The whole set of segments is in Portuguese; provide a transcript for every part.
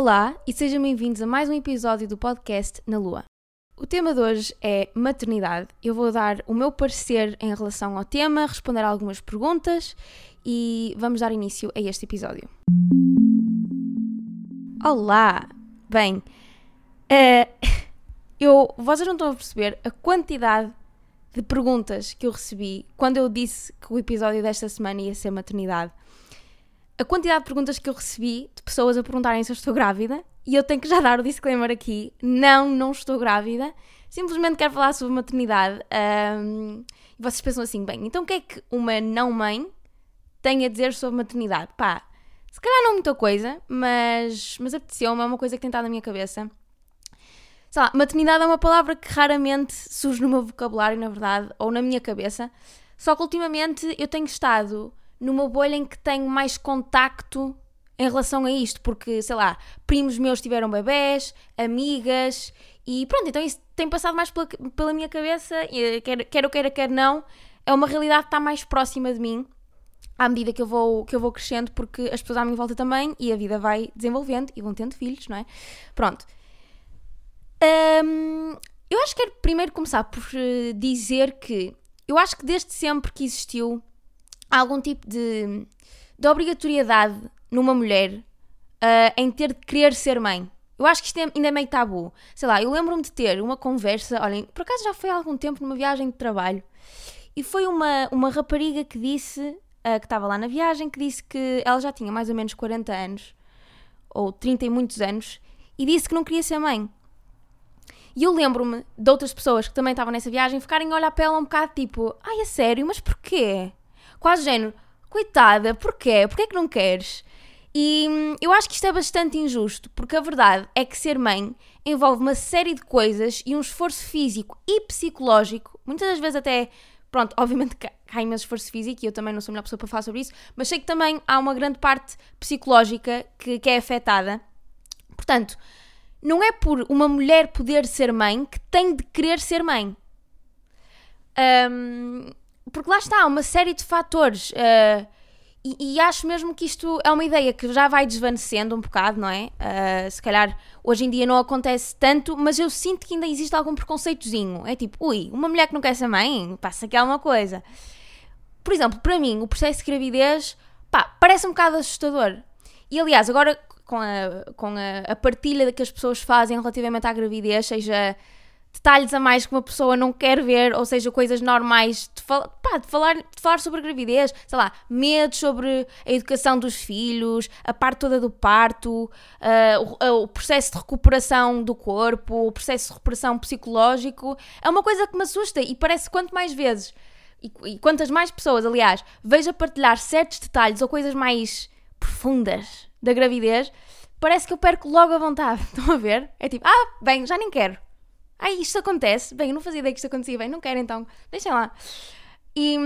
Olá e sejam bem-vindos a mais um episódio do podcast Na Lua. O tema de hoje é maternidade. Eu vou dar o meu parecer em relação ao tema, responder algumas perguntas e vamos dar início a este episódio. Olá! Bem, uh, eu, vocês não estão a perceber a quantidade de perguntas que eu recebi quando eu disse que o episódio desta semana ia ser maternidade a quantidade de perguntas que eu recebi de pessoas a perguntarem se eu estou grávida, e eu tenho que já dar o disclaimer aqui: não, não estou grávida, simplesmente quero falar sobre maternidade. Um, e vocês pensam assim, bem, então o que é que uma não-mãe tem a dizer sobre maternidade? Pá, se calhar não muita coisa, mas, mas apeteceu-me, é uma coisa que tem estado na minha cabeça. Sei lá, maternidade é uma palavra que raramente surge no meu vocabulário, na verdade, ou na minha cabeça. Só que ultimamente eu tenho estado numa bolha em que tenho mais contacto em relação a isto, porque, sei lá, primos meus tiveram bebés, amigas, e pronto, então isso tem passado mais pela, pela minha cabeça, e, quer, quer eu queira, quer não, é uma realidade que está mais próxima de mim à medida que eu vou, que eu vou crescendo, porque as pessoas à minha volta também, e a vida vai desenvolvendo e vão tendo filhos, não é? Pronto. Um, eu acho que quero primeiro começar por eh, dizer que eu acho que desde sempre que existiu algum tipo de, de obrigatoriedade numa mulher uh, em ter de querer ser mãe. Eu acho que isto é, ainda é meio tabu. Sei lá, eu lembro-me de ter uma conversa, olhem, por acaso já foi há algum tempo numa viagem de trabalho, e foi uma, uma rapariga que disse, uh, que estava lá na viagem, que disse que ela já tinha mais ou menos 40 anos, ou 30 e muitos anos, e disse que não queria ser mãe. E eu lembro-me de outras pessoas que também estavam nessa viagem ficarem a olhar para ela um bocado tipo, ai, é sério, mas porquê? Quase género, coitada, porquê? Porquê que não queres? E hum, eu acho que isto é bastante injusto, porque a verdade é que ser mãe envolve uma série de coisas e um esforço físico e psicológico, muitas das vezes até, pronto, obviamente há imenso esforço físico e eu também não sou a melhor pessoa para falar sobre isso, mas sei que também há uma grande parte psicológica que, que é afetada. Portanto, não é por uma mulher poder ser mãe que tem de querer ser mãe. Um, porque lá está, uma série de fatores. Uh, e, e, acho mesmo que isto é uma ideia que já vai desvanecendo um bocado, não é? Uh, se calhar hoje em dia não acontece tanto, mas eu sinto que ainda existe algum preconceitozinho. É tipo, ui, uma mulher que não quer ser mãe, passa aqui alguma coisa. Por exemplo, para mim, o processo de gravidez, pá, parece um bocado assustador. E aliás, agora com a, com a, a partilha que as pessoas fazem relativamente à gravidez, seja detalhes a mais que uma pessoa não quer ver, ou seja, coisas normais de, fal pá, de, falar, de falar sobre gravidez, sei lá, medos sobre a educação dos filhos, a parte toda do parto, uh, o, o, processo de recuperação do corpo, o processo de recuperação psicológico, é uma coisa que me assusta e parece quanto mais vezes e, e quantas mais pessoas, aliás, vejo a partilhar certos detalhes ou coisas mais profundas da gravidez, parece que eu perco logo a vontade. Estão a ver? É tipo, ah, bem, já nem quero Ai, isto acontece? Bem, eu não fazia ideia que isto acontecia. Bem, não quero então. Deixem lá. E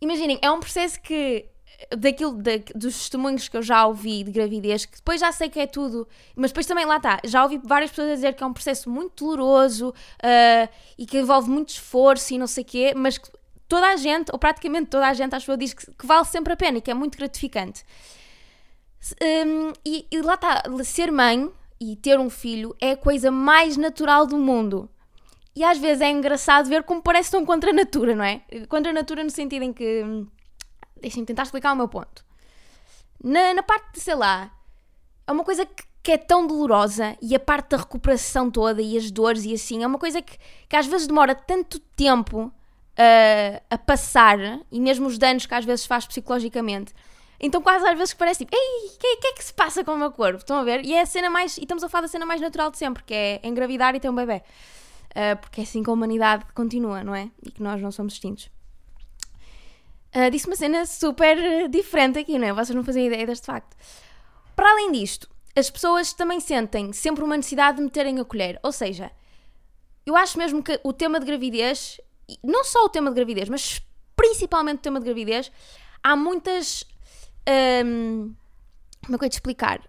imaginem, é um processo que daquilo de, dos testemunhos que eu já ouvi de gravidez, que depois já sei que é tudo, mas depois também lá está, já ouvi várias pessoas a dizer que é um processo muito doloroso uh, e que envolve muito esforço e não sei o quê, mas que toda a gente, ou praticamente toda a gente, acho que eu, diz que, que, vale sempre a pena e que é muito gratificante. Um, e, e lá está, ser mãe e ter um filho é a coisa mais natural do mundo. E às vezes é engraçado ver como parece tão contra a natura, não é? Contra a natura no sentido em que. Deixem-me tentar explicar o meu ponto. Na, na parte de, sei lá, é uma coisa que, que, é tão dolorosa e a parte da recuperação toda e as dores e assim, é uma coisa que, que às vezes demora tanto tempo uh, a passar e mesmo os danos que às vezes faz psicologicamente então quase às vezes parece tipo, ei, o que, que, é que se passa com o meu corpo? Estão a ver? E é a cena mais, e estamos a falar da cena mais natural de sempre, que é engravidar e ter um bebê. Uh, porque é assim que a humanidade continua, não é? E que nós não somos extintos. Uh, disse uma cena super diferente aqui, não é? Vocês não fazem ideia deste facto. Para além disto, as pessoas também sentem sempre uma necessidade de meterem a colher. Ou seja, eu acho mesmo que o tema de gravidez, não só o tema de gravidez, mas principalmente o tema de gravidez, há muitas um, como é que eu te explicar?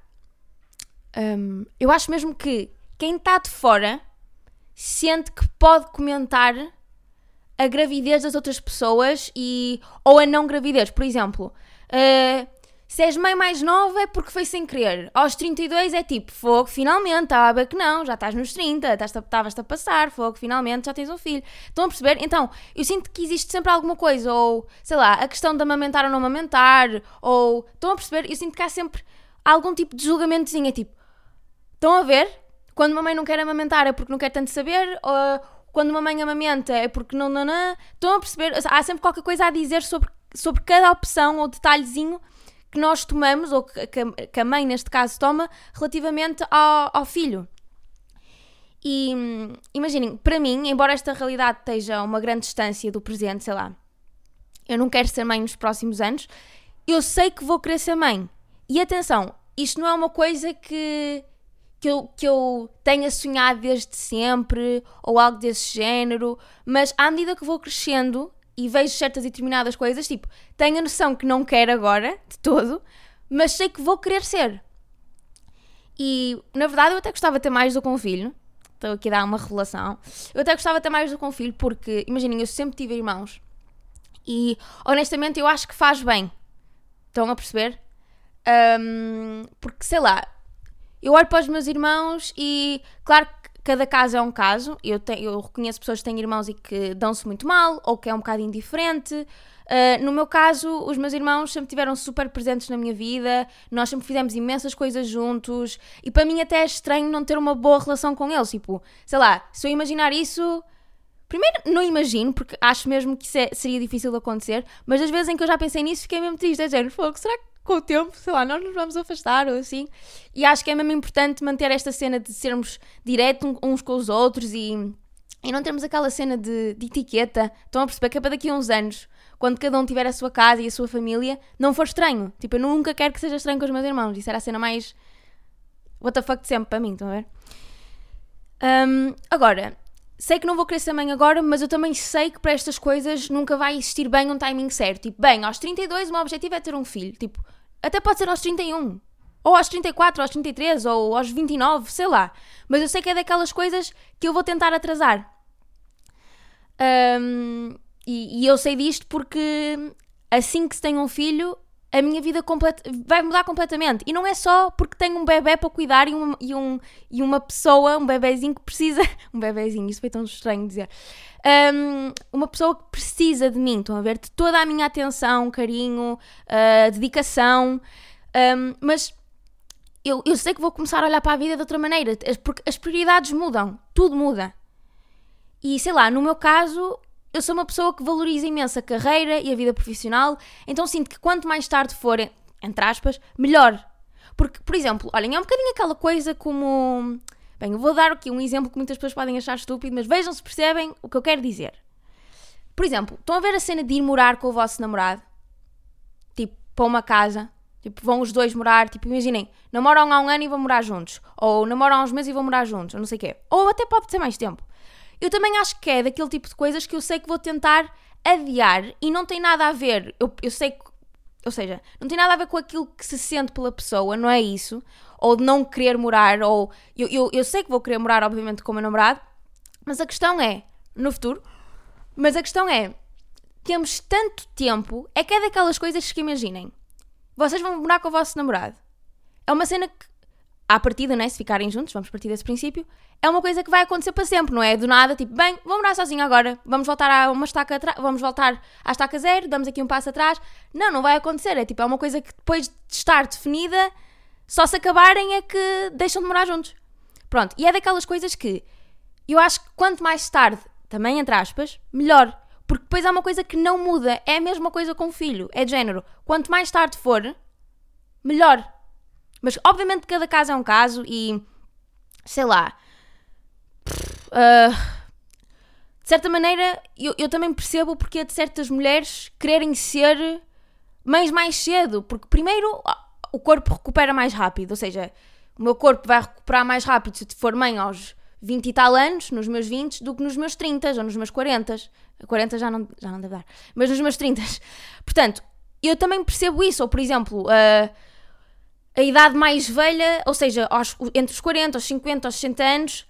Um, eu acho mesmo que quem está de fora sente que pode comentar a gravidez das outras pessoas e ou a não gravidez. Por exemplo, uh, Se és mãe mais nova é porque foi sem querer. Aos 32 é tipo, fogo, finalmente, estava a ver que não, já estás nos 30, estavas-te a passar, fogo, finalmente, já tens um filho. Estão a perceber? Então, eu sinto que existe sempre alguma coisa, ou, sei lá, a questão de amamentar ou não amamentar, ou, estão a perceber? Eu sinto que há sempre algum tipo de julgamentozinho, é tipo, estão a ver? Quando uma mãe não quer amamentar é porque não quer tanto saber, ou quando uma mãe amamenta é porque não, não, não. Estão a perceber? Há sempre qualquer coisa a dizer sobre, sobre cada opção ou detalhezinho que nós tomamos, ou que, que a mãe neste caso toma, relativamente ao, ao filho. E imaginem, para mim, embora esta realidade esteja a uma grande distância do presente, sei lá, eu não quero ser mãe nos próximos anos, eu sei que vou querer ser mãe. E atenção, isto não é uma coisa que, que, eu, que eu tenha sonhado desde sempre ou algo desse género, mas à medida que vou crescendo e vejo certas e determinadas coisas, tipo, tenho a noção que não quero agora, de todo, mas sei que vou querer ser. E, na verdade, eu até gostava de ter mais do que um filho. Estou aqui a dar uma relação. Eu até gostava de ter mais do que um filho, porque, imaginem, eu sempre tive irmãos. E, honestamente, eu acho que faz bem. Estão a perceber? Um, porque, sei lá, eu olho para os meus irmãos e, claro que cada caso é um caso. Eu, tenho, eu reconheço pessoas que têm irmãos e que dão-se muito mal ou que é um bocado indiferente. Uh, no meu caso, os meus irmãos sempre tiveram super presentes na minha vida, nós sempre fizemos imensas coisas juntos e para mim até é estranho não ter uma boa relação com eles. Tipo, sei lá, se eu imaginar isso. Primeiro, não imagino, porque acho mesmo que é, seria difícil de acontecer, mas das vezes em que eu já pensei nisso, fiquei mesmo triste. É género, fogo, será que com o tempo, sei lá, nós nos vamos afastar ou assim. E acho que é mesmo importante manter esta cena de sermos diretos uns com os outros e, e não termos aquela cena de, de etiqueta. Estão a perceber que é para daqui a uns anos, quando cada um tiver a sua casa e a sua família, não for estranho. Tipo, eu nunca quero que seja estranho com os meus irmãos. Isso era a cena mais. What the fuck de sempre para mim, estão a ver? Um, agora, sei que não vou ser mãe agora, mas eu também sei que para estas coisas nunca vai existir bem um timing certo. Tipo, bem, aos 32 o meu objetivo é ter um filho. Tipo, até pode ser aos 31. Ou aos 34, ou aos 33, ou aos 29, sei lá. Mas eu sei que é daquelas coisas que eu vou tentar atrasar. Um, e, e, eu sei disto porque assim que se tem um filho, a minha vida vai mudar completamente. E não é só porque tenho um bebê para cuidar e, um, e, um, e uma pessoa, um bebezinho que precisa. Um bebezinho, isso foi tão estranho dizer. Um, uma pessoa que precisa de mim, estão a ver? De toda a minha atenção, carinho, uh, dedicação. Um, mas eu, eu sei que vou começar a olhar para a vida de outra maneira, porque as prioridades mudam, tudo muda. E sei lá, no meu caso, eu sou uma pessoa que valoriza imenso a carreira e a vida profissional, então sinto que quanto mais tarde for, entre aspas, melhor. Porque, por exemplo, olhem, é um bocadinho aquela coisa como Bem, eu vou dar aqui um exemplo que muitas pessoas podem achar estúpido, mas vejam se percebem o que eu quero dizer. Por exemplo, estão a ver a cena de ir morar com o vosso namorado? Tipo, para uma casa. Tipo, vão os dois morar. Tipo, imaginem, namoram há um ano e vão morar juntos. Ou namoram há uns meses e vão morar juntos. Ou não sei o quê. Ou até pode ser mais tempo. Eu também acho que é daquele tipo de coisas que eu sei que vou tentar adiar e não tem nada a ver. Eu, eu sei que. Ou seja, não tem nada a ver com aquilo que se sente pela pessoa, não é isso ou de não querer morar, ou eu, eu, eu sei que vou querer morar, obviamente, com o meu namorado, mas a questão é, no futuro, mas a questão é, temos tanto tempo, é que é daquelas coisas que imaginem, vocês vão morar com o vosso namorado. É uma cena que, à partida, né, se ficarem juntos, vamos partir desse princípio, é uma coisa que vai acontecer para sempre, não é? Do nada, tipo, bem, vou morar sozinho agora, vamos voltar a uma estaca atrás, vamos voltar à estaca zero, damos aqui um passo atrás. Não, não vai acontecer, é tipo, é uma coisa que depois de estar definida, só se acabarem é que deixam de morar juntos. Pronto, e é daquelas coisas que eu acho que quanto mais tarde, também entre aspas, melhor. Porque depois há uma coisa que não muda. É a mesma coisa com o filho. É de género. Quanto mais tarde for, melhor. Mas obviamente cada caso é um caso e. Sei lá. Uh, de certa maneira, eu, eu também percebo porque de certas mulheres quererem ser mães mais cedo. Porque primeiro o corpo recupera mais rápido. Ou seja, o meu corpo vai recuperar mais rápido se for mãe aos 20 e tal anos, nos meus 20, do que nos meus 30 ou nos meus 40. 40 já não, já não deve dar, mas nos meus 30. Portanto, eu também percebo isso. Ou, por exemplo, a, a idade mais velha, ou seja, aos, entre os 40, os 50, os 60 anos,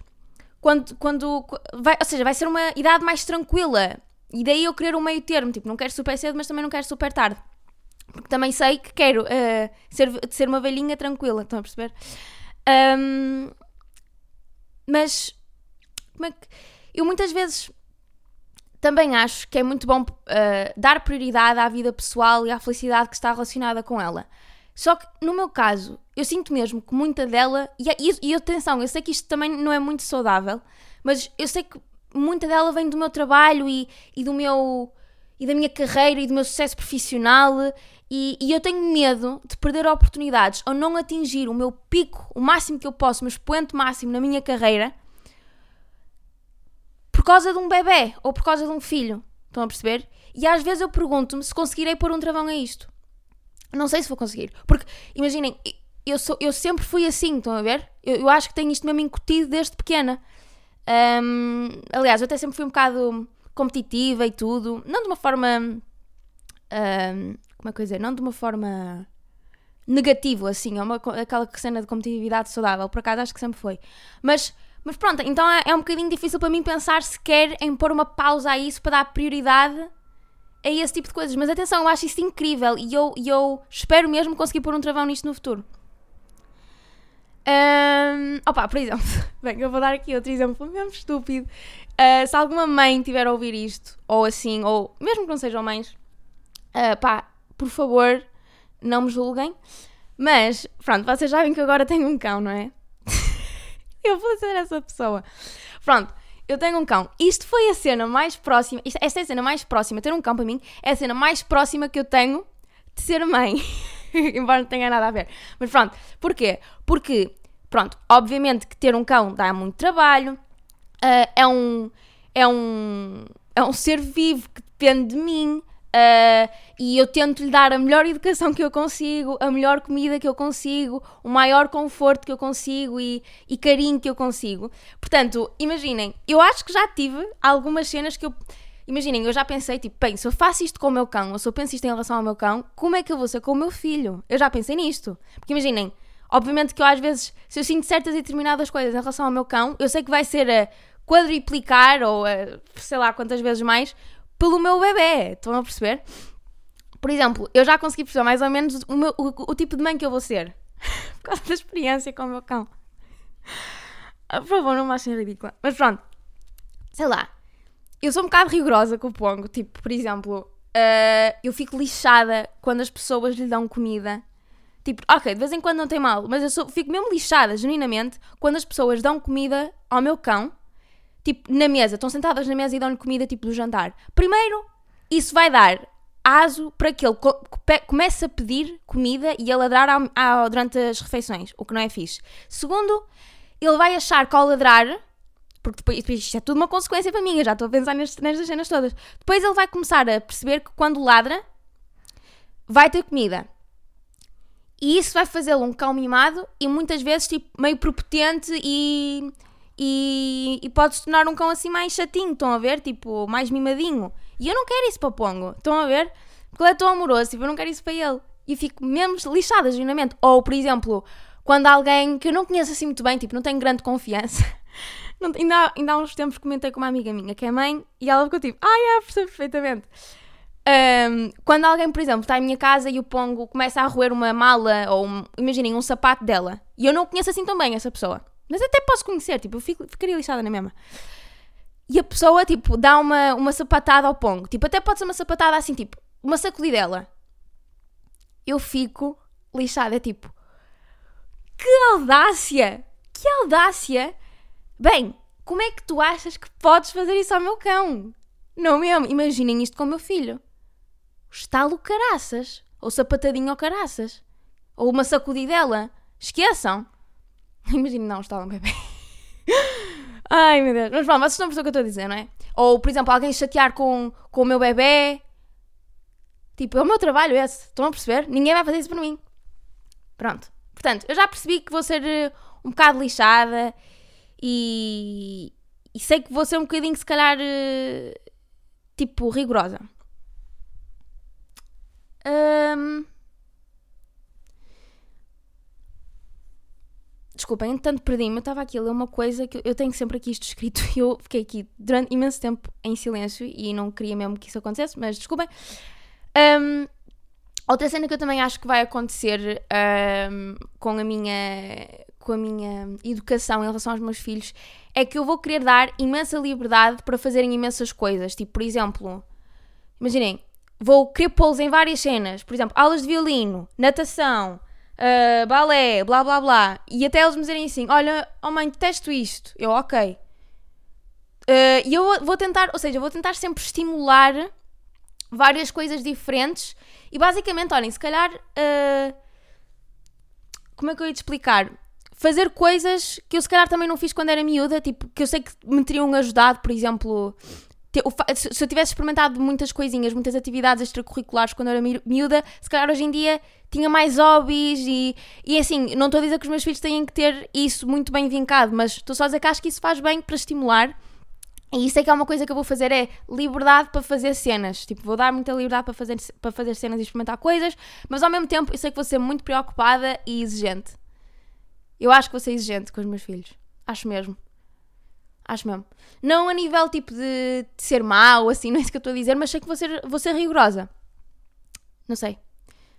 quando, quando vai, ou seja, vai ser uma idade mais tranquila. E daí eu querer um meio termo, tipo, não quero super cedo, mas também não quero super tarde. Porque também sei que quero uh, ser, ser uma velhinha tranquila, estão a perceber? Um, mas, como é que. Eu muitas vezes também acho que é muito bom uh, dar prioridade à vida pessoal e à felicidade que está relacionada com ela. Só que no meu caso, eu sinto mesmo que muita dela. E, e, e atenção, eu sei que isto também não é muito saudável, mas eu sei que muita dela vem do meu trabalho e, e do meu. e da minha carreira e do meu sucesso profissional. E, e eu tenho medo de perder oportunidades ou não atingir o meu pico, o máximo que eu posso, o meu expoente máximo na minha carreira por causa de um bebê ou por causa de um filho. Estão a perceber? E às vezes eu pergunto-me se conseguirei pôr um travão a isto. Não sei se vou conseguir. Porque, imaginem, eu, sou, eu sempre fui assim, estão a ver? Eu, eu acho que tenho isto mesmo incutido desde pequena. Um, aliás, eu até sempre fui um bocado competitiva e tudo. Não de uma forma. Um, como é que eu dizer? Não de uma forma negativa, assim. É uma, aquela cena de competitividade saudável. Por acaso acho que sempre foi. Mas mas pronto, então é, é um bocadinho difícil para mim pensar sequer em pôr uma pausa a isso para dar prioridade a esse tipo de coisas. Mas atenção, eu acho isso incrível e eu, eu espero mesmo conseguir pôr um travão nisto no futuro. Um, opa, por exemplo, bem, eu vou dar aqui outro exemplo mesmo estúpido. Uh, se alguma mãe tiver a ouvir isto, ou assim, ou mesmo que não sejam mães, uh, pá, por favor, não me julguem. Mas, pronto, vocês sabem que agora tenho um cão, não é? eu vou ser essa pessoa. Pronto, eu tenho um cão. Isto foi a cena mais próxima. Isto, esta é a cena mais próxima. Ter um cão para mim é a cena mais próxima que eu tenho de ser mãe. Embora não tenha nada a ver. Mas pronto, porquê? Porque, pronto, obviamente que ter um cão dá muito trabalho. Uh, é um. É um. É um ser vivo que depende de mim. Uh, e eu tento lhe dar a melhor educação que eu consigo, a melhor comida que eu consigo, o maior conforto que eu consigo e, e carinho que eu consigo. Portanto, imaginem, eu acho que já tive algumas cenas que eu. Imaginem, eu já pensei, tipo, bem, se eu faço isto com o meu cão, ou se eu penso isto em relação ao meu cão, como é que eu vou ser com o meu filho? Eu já pensei nisto. Porque imaginem, obviamente que eu às vezes, se eu sinto certas e determinadas coisas em relação ao meu cão, eu sei que vai ser a quadriplicar ou a, sei lá quantas vezes mais pelo meu bebê. Estão a perceber? Por exemplo, eu já consegui perceber mais ou menos o, meu, o, o tipo de mãe que eu vou ser. Por causa da experiência com o meu cão. Ah, por favor, não me achem ridícula. Mas pronto. Sei lá. Eu sou um bocado rigorosa com o Pongo. Tipo, por exemplo, uh, eu fico lixada quando as pessoas lhe dão comida. Tipo, ok, de vez em quando não tem mal, mas eu sou, fico mesmo lixada, genuinamente, quando as pessoas dão comida ao meu cão tipo, na mesa, estão sentadas na mesa e dão-lhe comida, tipo, do jantar. Primeiro, isso vai dar aso para que ele comece a pedir comida e a ladrar ao, ao, durante as refeições, o que não é fixe. Segundo, ele vai achar que ao ladrar, porque depois, isto é tudo uma consequência para mim, eu já estou a pensar nestas, nestas cenas todas. Depois ele vai começar a perceber que quando ladra, vai ter comida. E isso vai fazê-lo um cão mimado e muitas vezes tipo, meio prepotente e e, e pode se tornar um cão assim mais chatinho, estão a ver? Tipo, mais mimadinho. E eu não quero isso para o Pongo, estão a ver? Porque ele é tão amoroso, tipo, eu não quero isso para ele. E fico mesmo lixada, genuinamente. Ou, por exemplo, quando alguém que eu não conheço assim muito bem, tipo, não tenho grande confiança. Não, ainda, há, ainda há uns tempos comentei com uma amiga minha que é mãe e ela ficou tipo, ah, é, percebo perfeitamente. Um, quando alguém, por exemplo, está em minha casa e o Pongo começa a roer uma mala ou, um, imaginem, um sapato dela e eu não conheço assim tão bem essa pessoa. Mas até posso conhecer, tipo, eu fico, ficaria lixada na mesma. E a pessoa, tipo, dá uma, uma sapatada ao pongo. Tipo, até pode ser uma sapatada assim, tipo, uma sacudidela. Eu fico lixada, tipo, que audácia! Que audácia! Bem, como é que tu achas que podes fazer isso ao meu cão? Não mesmo? Imaginem isto com o meu filho. Estalo caraças. Ou sapatadinho ao caraças. Ou uma sacudidela. Esqueçam. Imagino, não, estava um bebê. Ai meu Deus. Mas pronto, vocês estão a perceber o que eu estou a dizer, não é? Ou, por exemplo, alguém chatear com, com o meu bebê. Tipo, é o meu trabalho esse. Estão a perceber? Ninguém vai fazer isso por mim. Pronto. Portanto, eu já percebi que vou ser uh, um bocado lixada e, e sei que vou ser um bocadinho, se calhar, uh, tipo, rigorosa. Um, Desculpem, entretanto perdi-me. Eu estava aqui a ler uma coisa que eu tenho sempre aqui isto escrito e eu fiquei aqui durante imenso tempo em silêncio e não queria mesmo que isso acontecesse, mas desculpem. Um, Outra cena que eu também acho que vai acontecer um, com, a minha, com a minha educação em relação aos meus filhos é que eu vou querer dar imensa liberdade para fazerem imensas coisas. Tipo, por exemplo, imaginem, vou querer pô-los em várias cenas. Por exemplo, aulas de violino, natação, uh, balé, blá blá blá. E até eles me dizerem assim: Olha, oh mãe, detesto isto. Eu, ok. Uh, e eu vou tentar, ou seja, vou tentar sempre estimular várias coisas diferentes e basicamente, olhem, se calhar. Uh, como é que eu ia te explicar? Fazer coisas que eu se calhar também não fiz quando era miúda, tipo, que eu sei que me teriam ajudado, por exemplo. Se eu tivesse experimentado muitas coisinhas, muitas atividades extracurriculares quando eu era miúda, se calhar hoje em dia tinha mais hobbies e, e assim, não estou a dizer que os meus filhos têm que ter isso muito bem vincado, mas estou só a dizer que acho que isso faz bem para estimular e isso é que é uma coisa que eu vou fazer, é liberdade para fazer cenas. Tipo, vou dar muita liberdade para fazer, para fazer cenas e experimentar coisas, mas ao mesmo tempo eu sei que vou ser muito preocupada e exigente. Eu acho que vou ser exigente com os meus filhos. Acho mesmo. Acho mesmo. Não a nível tipo de, de ser mau, assim, não é isso que eu estou a dizer, mas sei que vou ser, vou ser rigorosa. Não sei.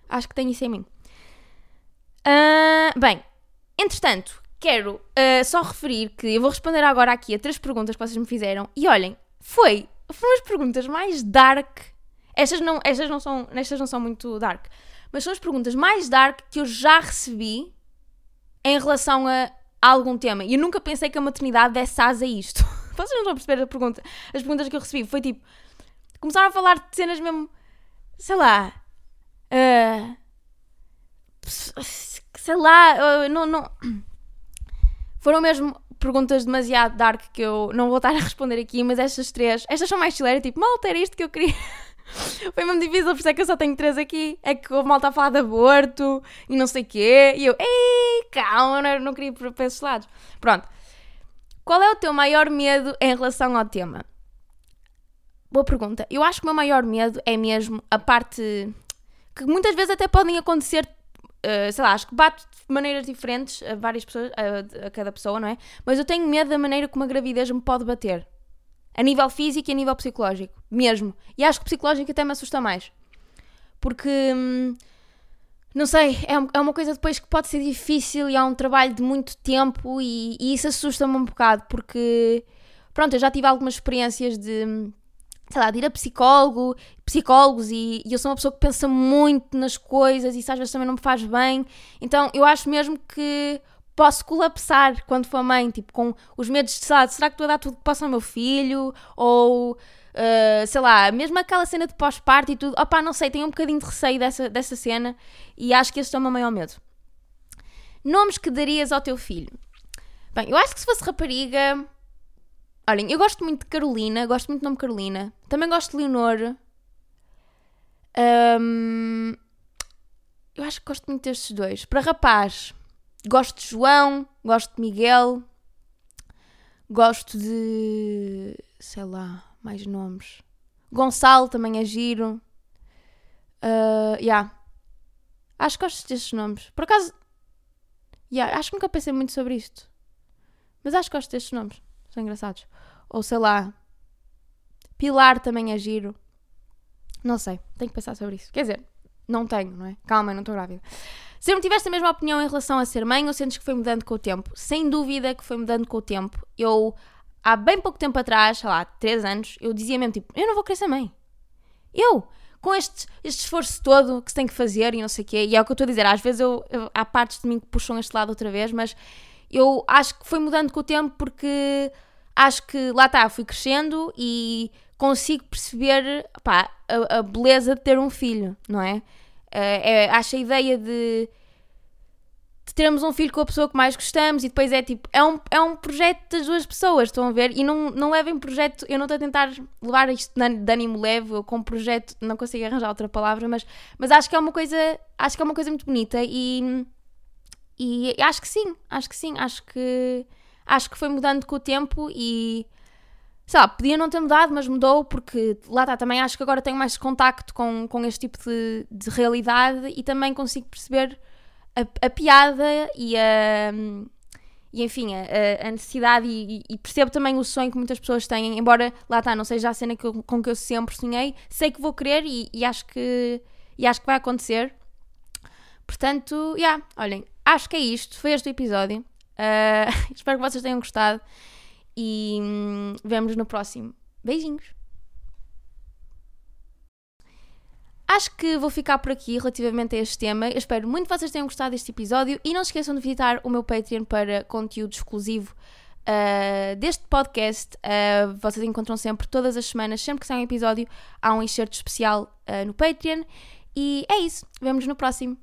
Acho que tenho isso em mim. Uh, bem, entretanto, quero uh, só referir que eu vou responder agora aqui a três perguntas que vocês me fizeram. E olhem, foi, foram as perguntas mais dark. Estas não, estas, não são, estas não são muito dark, mas são as perguntas mais dark que eu já recebi em relação a, algum tema. E eu nunca pensei que a maternidade desse asa a isto. Vocês não estão a perceber a pergunta. As perguntas que eu recebi foi tipo. Começaram a falar de cenas mesmo. Sei lá. Uh, sei lá. Uh, não, não. Foram mesmo perguntas demasiado dark que eu não vou estar a responder aqui, mas estas três, estas são mais chileiras, tipo, malta, era isto que eu queria. Foi mesmo difícil, por isso é que eu só tenho três aqui. É que o malta a falar de aborto e não sei o quê. E eu, ei, calma, não, não queria ir para esses lados. Pronto. Qual é o teu maior medo em relação ao tema? Boa pergunta. Eu acho que o meu maior medo é mesmo a parte que muitas vezes até podem acontecer Uh, sei lá, acho que bate de maneiras diferentes a várias pessoas, a, a, cada pessoa, não é? Mas eu tenho medo da maneira como a gravidez me pode bater. A nível físico e a nível psicológico. Mesmo. E acho que psicológico até me assusta mais. Porque. Hum, não sei, é, é uma coisa depois que pode ser difícil e há um trabalho de muito tempo e, e isso assusta-me um bocado porque. Pronto, eu já tive algumas experiências de hum, sei lá, de ir a psicólogo, psicólogos e, e, eu sou uma pessoa que pensa muito nas coisas e isso às vezes também não me faz bem. Então eu acho mesmo que posso colapsar quando for mãe, tipo, com os medos de, sei lá, será que estou a dar tudo que posso ao meu filho? Ou, uh, sei lá, mesmo aquela cena de pós-parto e tudo, opá, não sei, tenho um bocadinho de receio dessa, dessa cena e acho que esse meu maior medo. Nomes que darias ao teu filho? Bem, eu acho que se fosse rapariga, Olhem, eu gosto muito de Carolina, gosto muito do nome Carolina. Também gosto de Leonor. Um, eu acho que gosto muito destes dois. Para rapaz, gosto de João, gosto de Miguel, gosto de. sei lá, mais nomes. Gonçalo também é giro. Uh, yeah. Acho que gosto destes nomes. Por acaso. Yeah, acho que nunca pensei muito sobre isto. Mas acho que gosto destes nomes. São engraçados. Ou sei lá, Pilar também é giro. Não sei, tenho que pensar sobre isso. Quer dizer, não tenho, não é? Calma, não estou grávida. Sempre tiveste a mesma opinião em relação a ser mãe ou sentes que foi mudando com o tempo? Sem dúvida que foi mudando com o tempo. Eu, há bem pouco tempo atrás, sei lá, 3 anos, eu dizia mesmo tipo, eu não vou querer ser mãe. Eu, com este, este esforço todo que se tem que fazer e não sei o quê, e é o que eu estou a dizer, às vezes eu, eu, há partes de mim que puxam este lado outra vez, mas eu acho que foi mudando com o tempo porque acho que lá está, fui crescendo e consigo perceber pá, a, a, beleza de ter um filho, não é? É? Acho a ideia de, de, termos um filho com a pessoa que mais gostamos e depois é tipo, é um, é um projeto das duas pessoas, estão a ver? E não, não levem projeto, eu não estou a tentar levar isto de ânimo leve, ou com projeto, não consigo arranjar outra palavra, mas, mas acho que é uma coisa, acho que é uma coisa muito bonita e, e acho que sim, acho que sim, acho que acho que foi mudando com o tempo e sei lá, podia não ter mudado, mas mudou porque lá está, também acho que agora tenho mais contacto com, com este tipo de, de realidade e também consigo perceber a, a piada e a. E enfim, a, a necessidade e, e, percebo também o sonho que muitas pessoas têm, embora lá está, não seja a cena que eu, com que eu sempre sonhei, sei que vou querer e, e acho que e acho que vai acontecer. Portanto, já, yeah, olhem, acho que é isto. Foi este o episódio. Uh, espero que vocês tenham gostado e hum, vemos no próximo. Beijinhos! Acho que vou ficar por aqui relativamente a este tema. Eu espero muito que vocês tenham gostado deste episódio e não se esqueçam de visitar o meu Patreon para conteúdo exclusivo uh, deste podcast. Uh, vocês encontram sempre, todas as semanas, sempre que sai um episódio, há um excerto especial uh, no Patreon. E é isso. Vemo-nos no próximo.